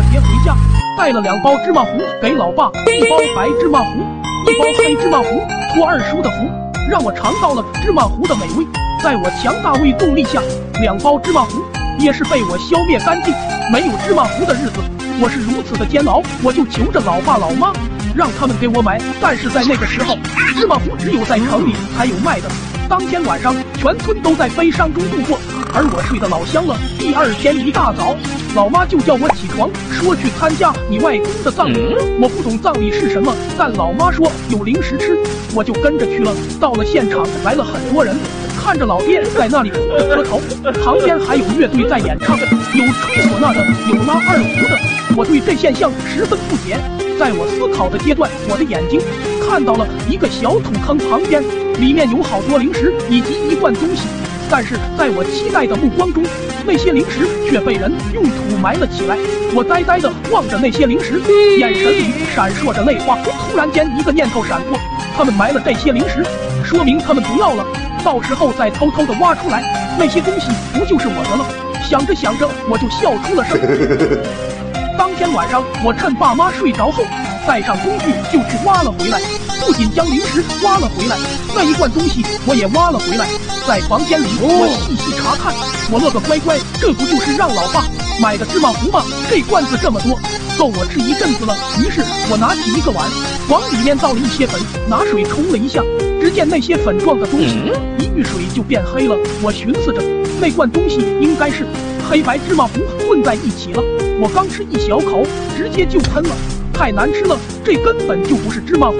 过节回家，带了两包芝麻糊给老爸，一包白芝麻糊，一包黑芝麻糊，托二叔的福，让我尝到了芝麻糊的美味。在我强大胃动力下，两包芝麻糊也是被我消灭干净。没有芝麻糊的日子，我是如此的煎熬，我就求着老爸老妈，让他们给我买。但是在那个时候，芝麻糊只有在城里才有卖的。当天晚上，全村都在悲伤中度过，而我睡得老香了。第二天一大早，老妈就叫我起床，说去参加你外公的葬礼。我不懂葬礼是什么，但老妈说有零食吃，我就跟着去了。到了现场，来了很多人，看着老爹在那里哭着磕头，旁边还有乐队在演唱，有吹唢呐的，有拉二胡的。我对这现象十分不解。在我思考的阶段，我的眼睛看到了一个小土坑，旁边里面有好多零食以及一罐东西。但是在我期待的目光中，那些零食却被人用土埋了起来。我呆呆地望着那些零食，眼神里闪烁着泪花。突然间，一个念头闪过：他们埋了这些零食，说明他们不要了，到时候再偷偷地挖出来，那些东西不就是我的了？想着想着，我就笑出了声。当天晚上，我趁爸妈睡着后，带上工具就去挖了回来。不仅将零食挖了回来，那一罐东西我也挖了回来。在房间里，我细细查看。我乐个乖乖，这不就是让老爸买的芝麻糊吗？这罐子这么多，够我吃一阵子了。于是我拿起一个碗，往里面倒了一些粉，拿水冲了一下。只见那些粉状的东西一遇水就变黑了。我寻思着，那罐东西应该是黑白芝麻糊混在一起了。我刚吃一小口，直接就喷了，太难吃了，这根本就不是芝麻糊。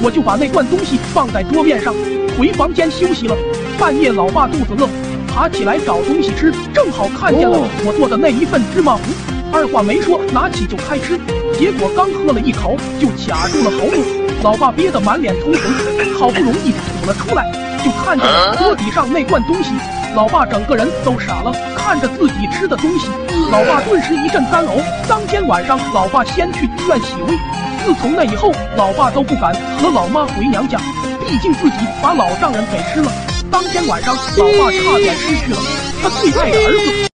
我就把那罐东西放在桌面上，回房间休息了。半夜，老爸肚子饿，爬起来找东西吃，正好看见了我做的那一份芝麻糊，二话没说，拿起就开吃。结果刚喝了一口，就卡住了喉咙。老爸憋得满脸通红，好不容易吐了出来，就看见了锅底上那罐东西。老爸整个人都傻了，看着自己吃的东西，老爸顿时一阵干呕。当天晚上，老爸先去医院洗胃。自从那以后，老爸都不敢和老妈回娘家，毕竟自己把老丈人给吃了。当天晚上，老爸差点失去了他最爱的儿子。